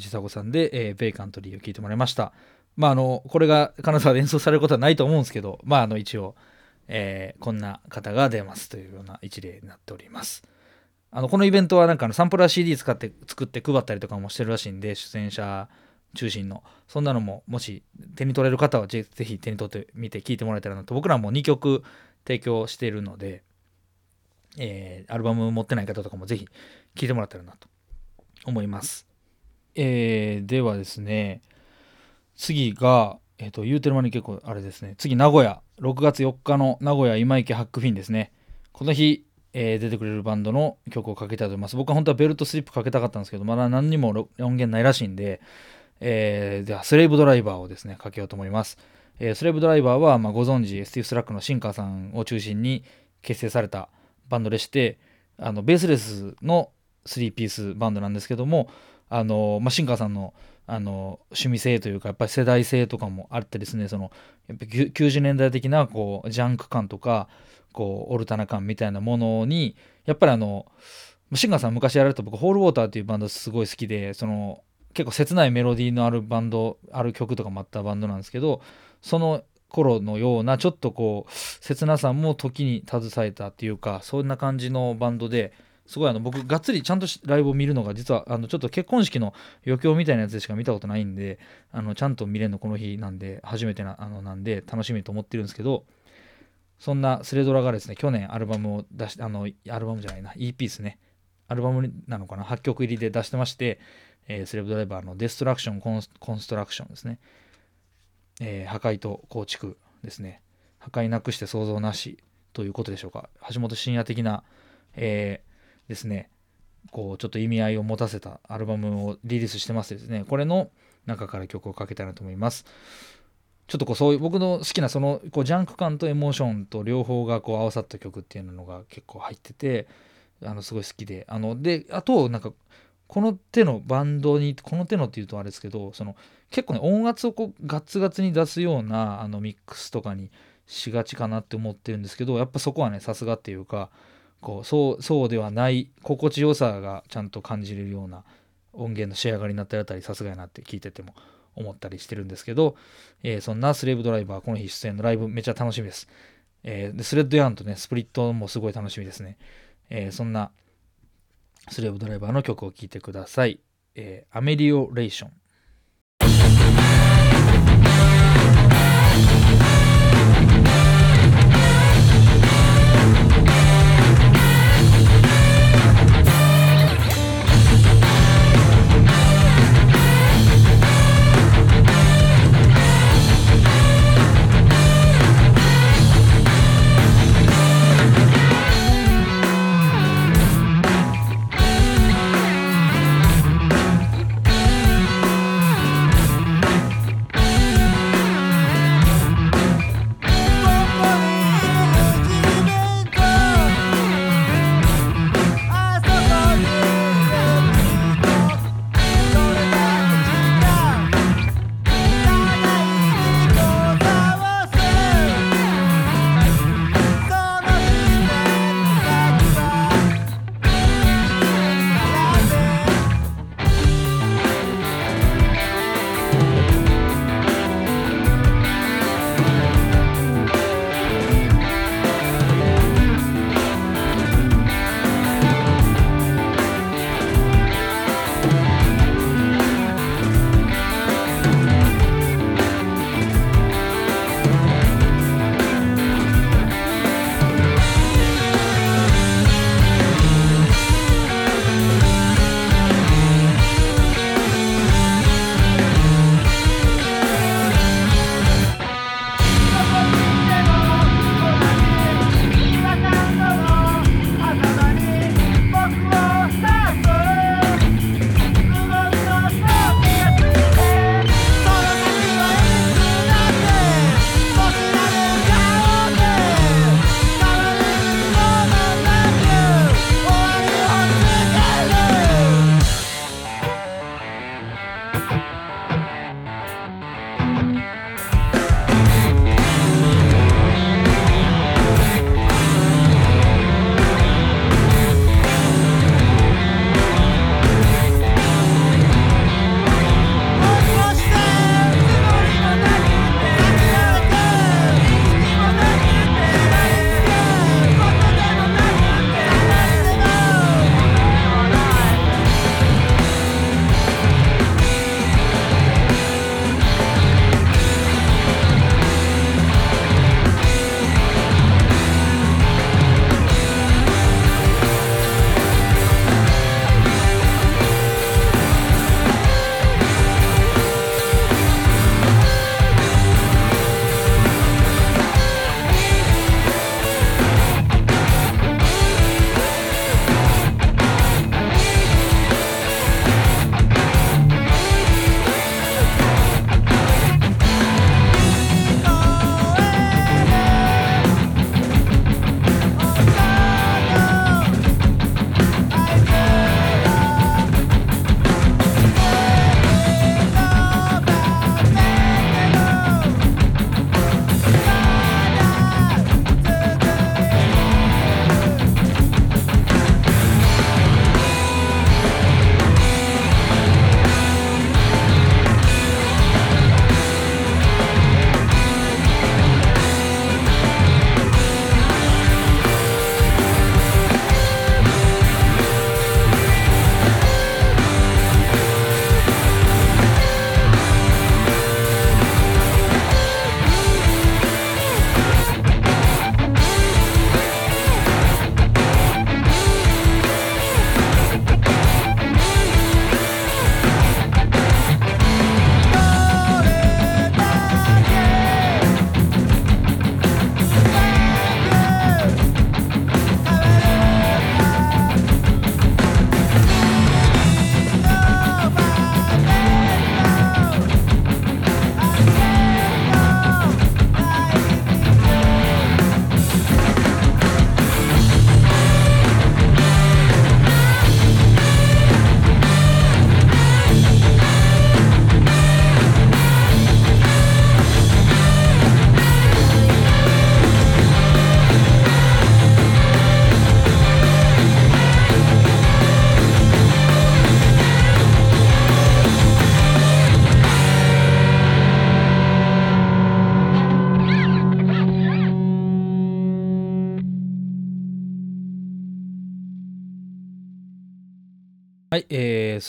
えー、田淵久子さんで、えーベイカントリーを聴いてもらいました。まあ、あの、これが金沢で演奏されることはないと思うんですけど、まあ、あの、一応、えーこんな方が出ますというような一例になっております。あの、このイベントはなんかあのサンプラー CD 使って作って配ったりとかもしてるらしいんで、出演者中心の。そんなのも、もし手に取れる方はぜぜひ手に取ってみて聴いてもらえたらなと。僕らも2曲提供しているので、えーアルバム持ってない方とかもぜひ聴いてもらったらなと思います。えーではですね、次が、えっ、と、言うてる間に結構あれですね、次、名古屋、6月4日の名古屋今池ハックフィンですね。この日、えー出てくれるバンドの曲をかけたいと思います。僕は本当はベルトスリップかけたかったんですけど、まだ何にも音源ないらしいんで、えーでは、 SLAVEDRIVERをですね、かけようと思います。えー SLAVEDRIVERは、まあ、ご存知、 STIFF SLACKの新川さんを中心に結成されたバンドでして、あのベースレスの3ピースバンドなんですけども、あのまあ、シンカーさんのあの趣味性というかやっぱり世代性とかもあってですねそのやっぱ90 90年代的なこうジャンク感とかこうオルタナ感みたいなものにやっぱりあのシンガーさん昔やられた僕ホールウォーターっていうバンドすごい好きでその結構切ないメロディーのあるバンドある曲とかもあったバンドなんですけどその頃のようなちょっとこう切なさも時に携えたっていうかそんな感じのバンドですごいあの僕がっつりちゃんとライブを見るのが実はあのちょっと結婚式の余興みたいなやつでしか見たことないんであのちゃんと見れるのこの日なんで初めてなあのなんで楽しみと思ってるんですけどそんなスレドラがですね去年アルバムを出してあのアルバムじゃないな EP ですね。アルバムなのかな8曲入りで出してまして、えースレブドライバーのデストラクションコンコンストラクションですね、えー破壊と構築ですね。破壊なくして創造なしということでしょうか。橋本真也的な、えーですねこうちょっと意味合いを持たせたアルバムをリリースしてますですね。これの中から曲をかけたいなと思います。ちょっとこうそういう僕の好きなそのこうジャンク感とエモーションと両方がこう合わさった曲っていうのが結構入っててあのすごい好きで。あのであとなんかこの手のバンドにこの手のっていうとあれですけどその結構ね音圧をこうガツガツに出すようなあのミックスとかにしがちかなって思ってるんですけどやっぱそこはねさすがっていうかこうそうそうではない心地よさがちゃんと感じれるような音源の仕上がりになったりあたりさすがやなって聞いてても思ったりしてるんですけど、えーそんなスレーブドライバーこの日出演のライブめちゃ楽しみです、えーでスレッドヤンとねスプリットもすごい楽しみですね、えーそんなスレーブドライバーの曲を聴いてください、えアメリオレーション「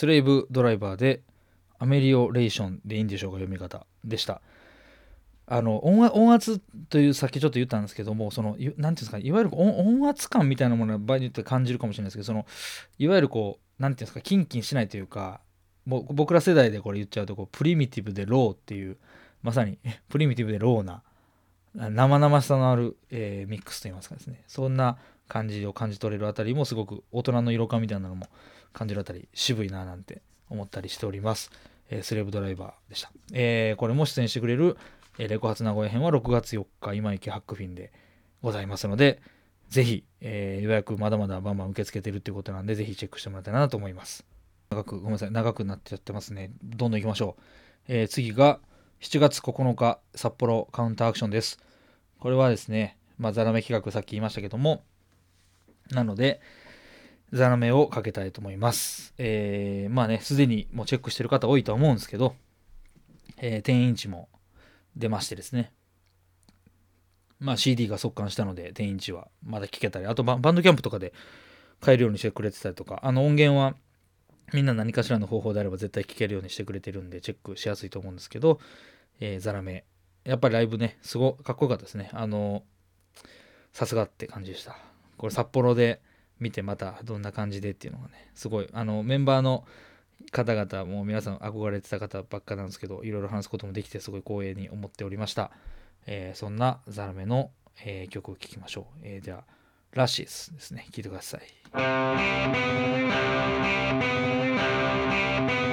スレイブドライバーでアメリオレーションでいいんでしょうか読み方でした。あの音圧というさっきちょっと言ったんですけどもそのいなんていうんですかいわゆる音圧感みたいなものは場合によって感じるかもしれないですけどそのいわゆるこうなんていうんですかキンキンしないというかもう僕ら世代でこれ言っちゃうとこうプリミティブでローっていうまさに [laughs] プリミティブでローな生々しさのある、えーミックスといいますかですねそんな感じを感じ取れるあたりもすごく大人の色感みたいなのも感じるあたり渋いななんて思ったりしております、えースレーブドライバーでした、えーこれも出演してくれる、えーレコ発名古屋編は6月4日今池ハックフィンでございますのでぜひ、えー予約まだまだバンバン受け付けてるっていうことなんでぜひチェックしてもらいたいなと思います。長くごめんなさい長くなっちゃってますね。どんどん行きましょう、えー次が7月9日札幌カウンターアクションです。これはですね、まあ、ザラメ企画さっき言いましたけどもなのでザラメをかけたいと思います。えーまあね、すでにもうチェックしてる方多いとは思うんですけど、えー10インチも出ましてですね、まあ CD が速乾したので10インチはまだ聴けたり、あとババンドキャンプとかで買えるようにしてくれてたりとか、あの音源はみんな何かしらの方法であれば絶対聴けるようにしてくれてるんでチェックしやすいと思うんですけど、えーザラメ、やっぱりライブね、すごかっこよかったですね。あの、さすがって感じでした。これ札幌で見てまたどんな感じでっていうのがねすごいあのメンバーの方々も皆さん憧れてた方ばっかなんですけどいろいろ話すこともできてすごい光栄に思っておりました、えーそんなザラメの、えー曲を聴きましょう、えーではラシスですね。聴いてください「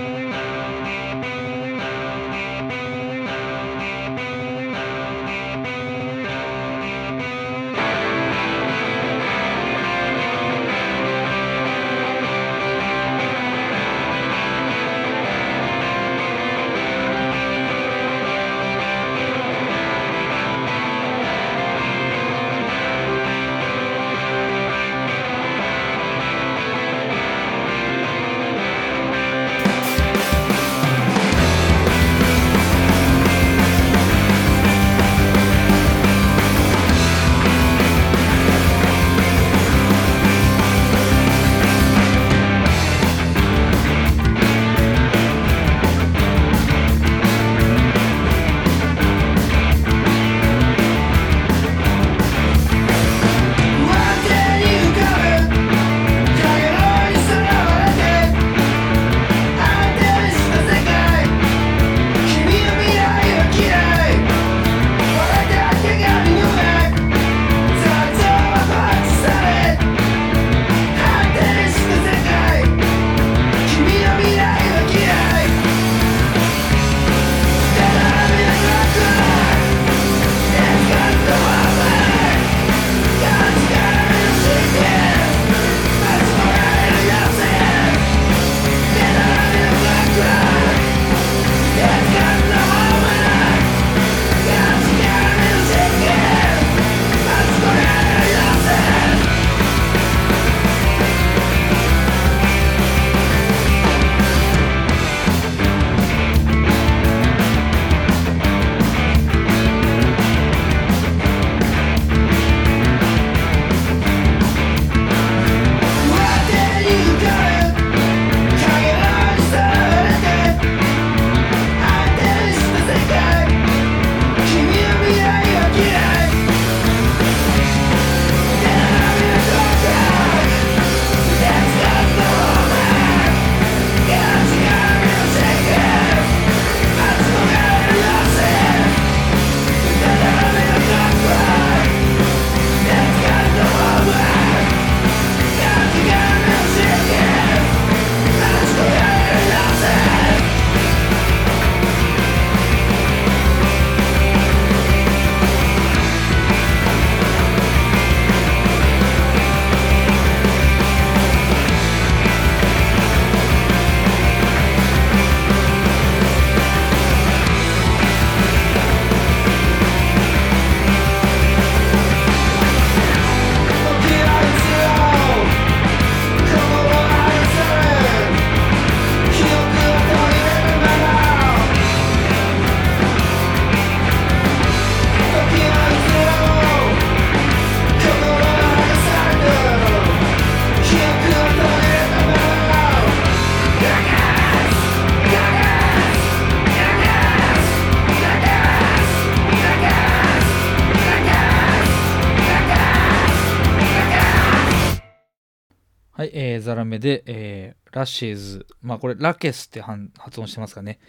えーザラメで、えーラッシーズ、まあこれラケスって発音してますかね。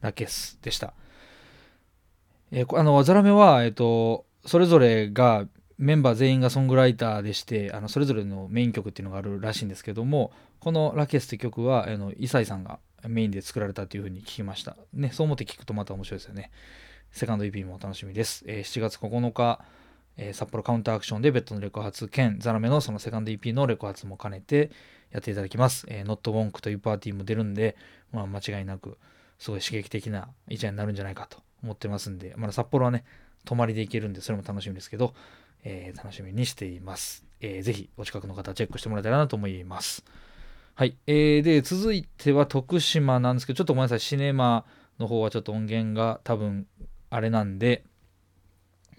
ラケスでした。えーあのザラメは、えっ、と、それぞれが、メンバー全員がソングライターでして、あのそれぞれのメイン曲っていうのがあるらしいんですけども、このラケスって曲は、あのイサイさんがメインで作られたというふうに聞きました。ね、そう思って聞くとまた面白いですよね。セカンド EP もお楽しみです。えー7月9日、えー札幌カウンターアクションでベッドのレコ発兼ザラメのそのセカンド EP のレコ発も兼ねてやっていただきます。えー、ノットウォンクというパーティーも出るんで、まあ、間違いなくすごい刺激的な一夜になるんじゃないかと思ってますんで、まだ札幌はね、泊まりで行けるんで、それも楽しみですけど、えー楽しみにしています。えーぜひお近くの方チェックしてもらえたらなと思います。はい。えーで、続いては徳島なんですけど、ちょっとごめんなさい、シネマの方はちょっと音源が多分あれなんで、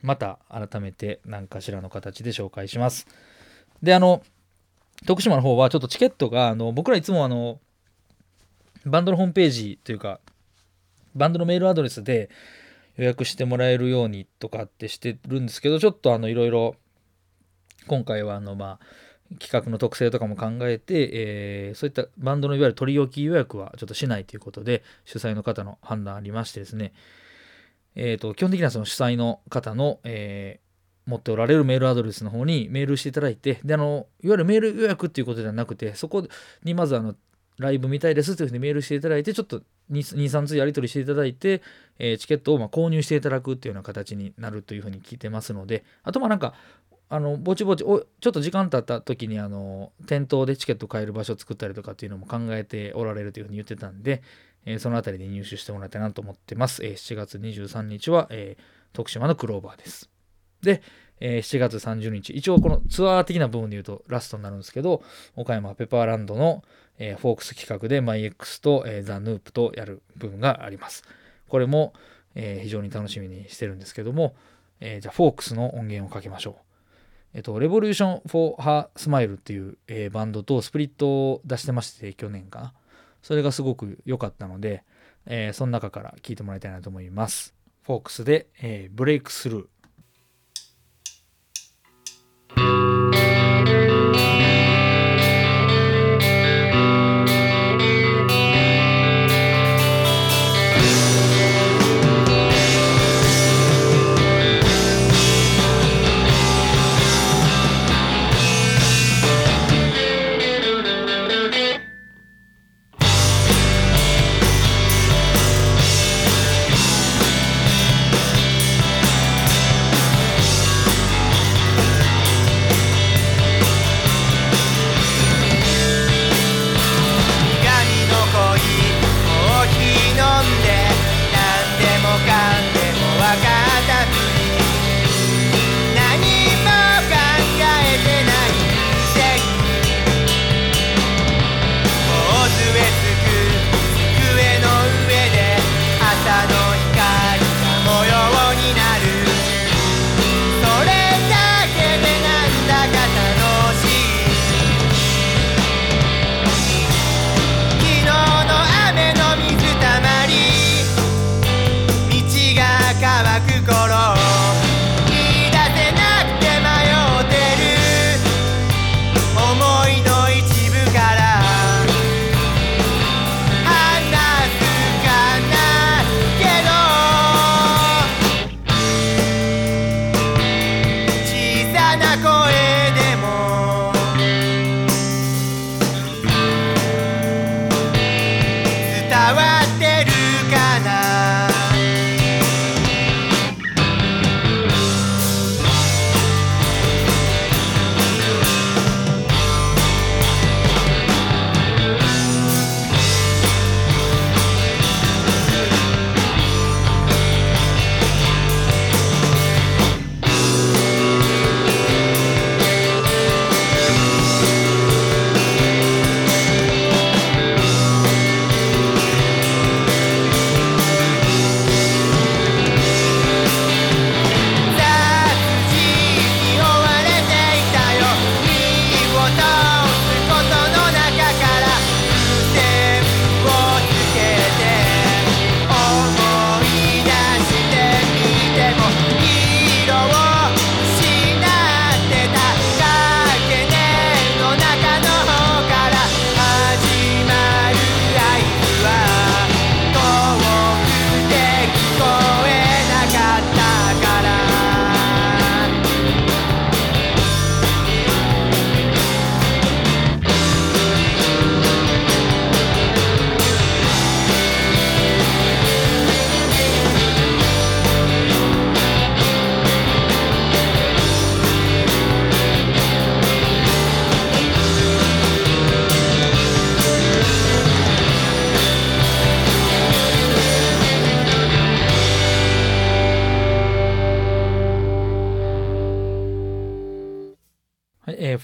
また改めて何かしらの形で紹介します。で、あの、徳島の方はちょっとチケットが、あの僕らいつもあの、バンドのホームページというか、バンドのメールアドレスで予約してもらえるようにとかってしてるんですけど、ちょっとあの、いろいろ、今回はあの、まあ、企画の特性とかも考えて、えーそういったバンドのいわゆる取り置き予約はちょっとしないということで、主催の方の判断ありましてですね、えー、と基本的にはその主催の方の、えー持っておられるメールアドレスの方にメールしていただいて、であのいわゆるメール予約っていうことではなくて、そこにまずあのライブ見たいですというふうにメールしていただいて、ちょっと2、3通やり取りしていただいて、えーチケットをまあ購入していただくっていうような形になるというふうに聞いてますので、あとまあなんか、あのぼちぼちおちょっと時間経った時にあの店頭でチケット買える場所を作ったりとかっていうのも考えておられるというふうに言ってたんで、えーそのあたりで入手してもらいたいなと思ってます。えー7月23日は、えー徳島のクローバーです。で、えー7月30日、一応このツアー的な部分で言うとラストになるんですけど、岡山ペパーランドの、えーフォークス企画で MyX と、えー the noup とやる部分があります。これも、えー非常に楽しみにしてるんですけども、えーじゃあフォークスの音源をかけましょう。えっと、 REVOLUTION FOR HER SMILE っていう、えーバンドとスプリットを出してまして、去年かな。それがすごく良かったので、えーその中から聞いてもらいたいなと思います。フォークスで、えーブレイクスルー。「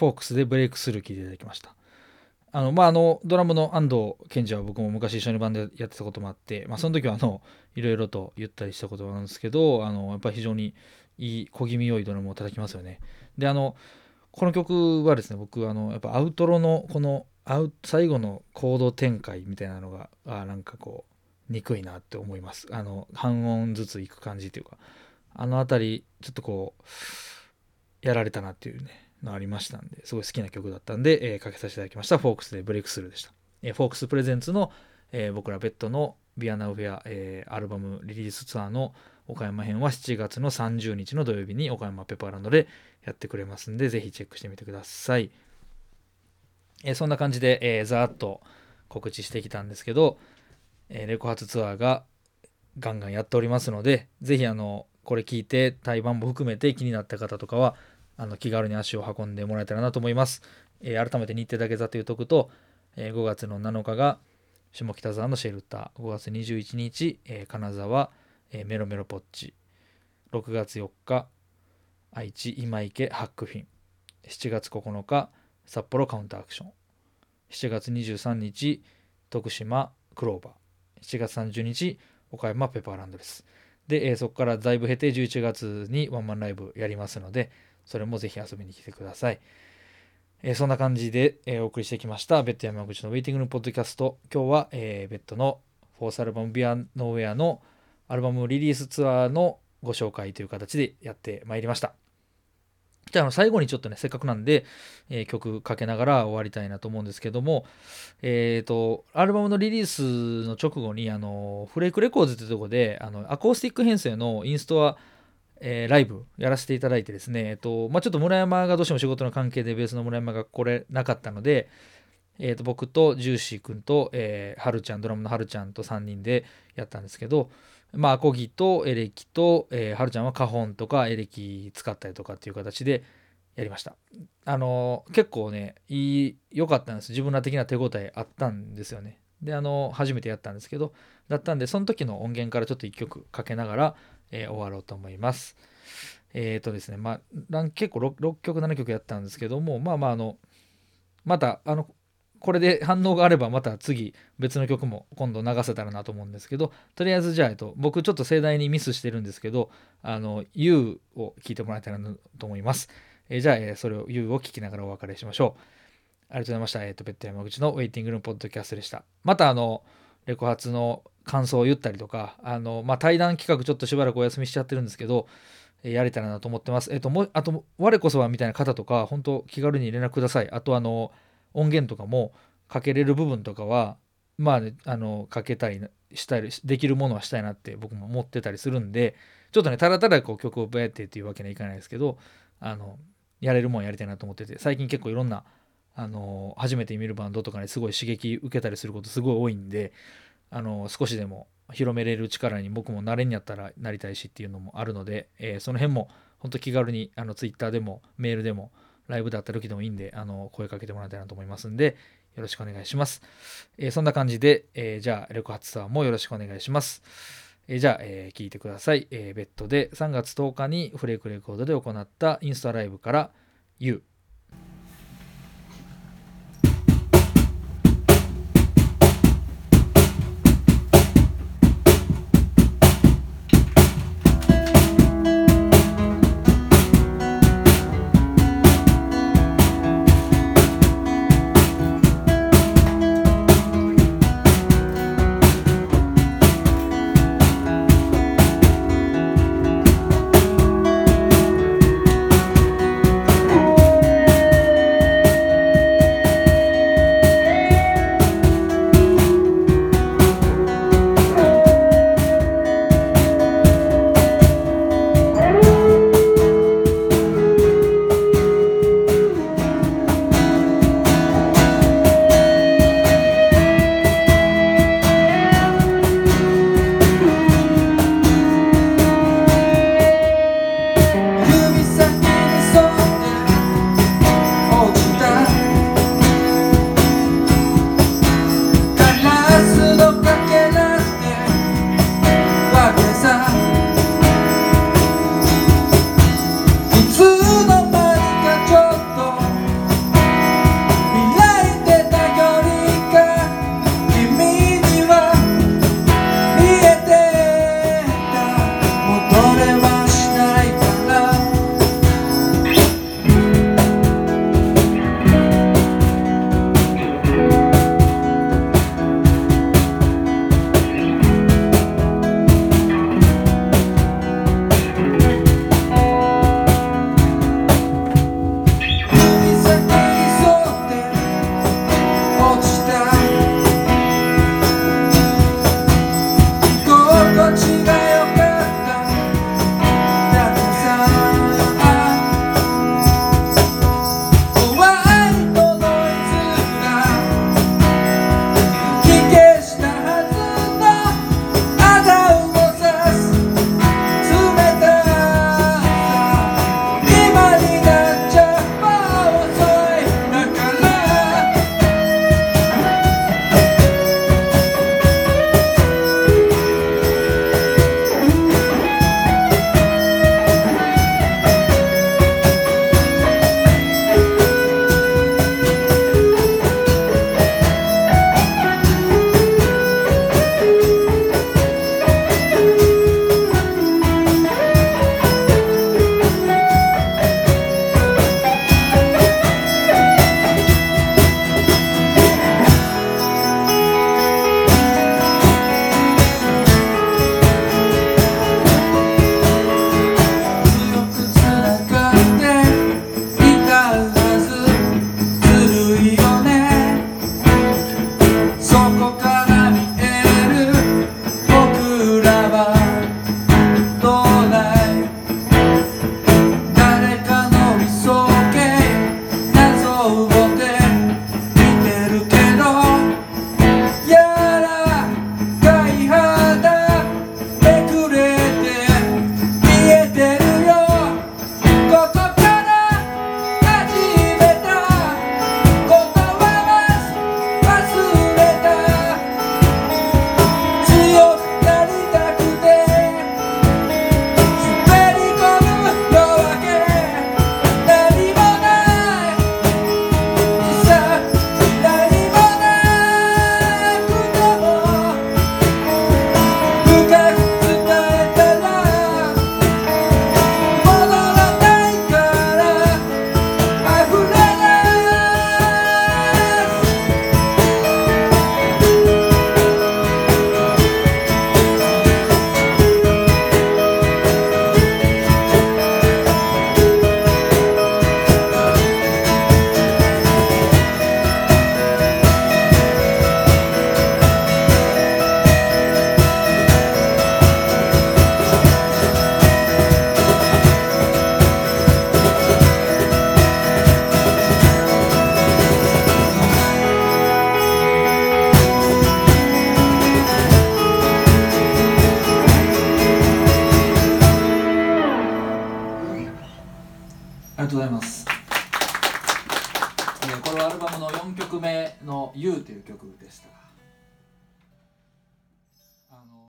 ークスでブレイクスルー聴いていただきました。あのまああのドラムの安藤健二は僕も昔一緒にバンドやってたこともあって、まあ、その時はあのいろいろと言ったりしたことなんですけどあのやっぱり非常にいい小気味良いドラムを叩きますよね。であのこの曲はですね僕あのやっぱアウトロのこのアウ最後のコード展開みたいなのがあなんかこう憎いなって思います。あの半音ずついく感じっていうか。あの辺りちょっとこうやられたなっていうね。ありましたんですごい好きな曲だったんで、えーかけさせていただきました。フォークスでブレイクスルーでした、えーフォークス presents の、えー僕らベッドのビアナウフェア、えーアルバムリリースツアーの岡山編は7月の30日の土曜日に岡山ペパーランドでやってくれますんでぜひチェックしてみてください、えーそんな感じで、えーざーっと告知してきたんですけど、えーレコ発ツアーがガンガンやっておりますのでぜひあのこれ聞いて対バンも含めて気になった方とかはあの気軽に足を運んでもらえたらなと思います。えー改めて日程だけざと言うとくと、えー5月の7日が下北沢のシェルター、5月21日、えー金沢、えーメロメロポッチ、6月4日、愛知今池ハックフィン、7月9日、札幌カウンターアクション、7月23日、徳島クローバー、7月30日、岡山ペパーランドです。で、えーそこからだいぶ経て11月にワンマンライブやりますので、それもぜひ遊びに来てください。えーそんな感じで、えーお送りしてきました、ベッド山口のウェイティングのポッドキャスト。今日は、えーベッドのフォースアルバムビアノーウェアのアルバムリリースツアーのご紹介という形でやってまいりました。じゃあの最後にちょっとね、せっかくなんで、えー曲かけながら終わりたいなと思うんですけども、えっ、と、アルバムのリリースの直後に、あの、 FLAKE RECORDS というとこで、あの、アコースティック編成のインストア、えーライブやらせていただいてですね、えっ、と、まあ、ちょっと村山がどうしても仕事の関係でベースの村山が来れなかったので、えー、と僕とジューシー君と、えー、はるちゃんドラムのはるちゃんと3人でやったんですけどまあアコギとエレキと、えー、はるちゃんはカホンとかエレキ使ったりとかっていう形でやりました。あのー結構ね良かったんです。自分ら的な手応えあったんですよね。であのー初めてやったんですけどだったんでその時の音源からちょっと1曲かけながら、えー終わろうと思います。えっ、とですねまあ結構 6, 6曲7曲やったんですけどもまあまああのまたあのこれで反応があればまた次別の曲も今度流せたらなと思うんですけどとりあえずじゃあ、えっと、僕ちょっと盛大にミスしてるんですけどあの You を聞いてもらえたらなと思います、えじゃあ、えそれを You を聞きながらお別れしましょう。ありがとうございました。えっ、とベッド山口のウェイティングルームポッドキャストでした。またあのレコ発の感想を言ったりとかあの、まあ、対談企画ちょっとしばらくお休みしちゃってるんですけどえーやれたらなと思ってます。えっ、と、も、あと、我こそはみたいな方とか、本当気軽に連絡ください。あと、あの、音源とかもかけれる部分とかは、まあね、あの、かけたりしたり、できるものはしたいなって僕も思ってたりするんで、ちょっとね、ただただこう曲をベーってっていうわけにはいかないですけど、あの、やれるもんやりたいなと思ってて、最近結構いろんな、あの、初めて見るバンドとかにすごい刺激受けたりすることすごい多いんで、あの、少しでも広めれる力に僕もなれんやったらなりたいしっていうのもあるので、えーその辺も本当気軽にあのツイッターでもメールでもライブであった時でもいいんであの声かけてもらいたいなと思いますんでよろしくお願いします、えーそんな感じで、えーじゃあレコ発ツアーもよろしくお願いします、えじゃあ、え聞いてください、えーベッドで3月10日にフレークレコードで行ったインスタライブから「You」「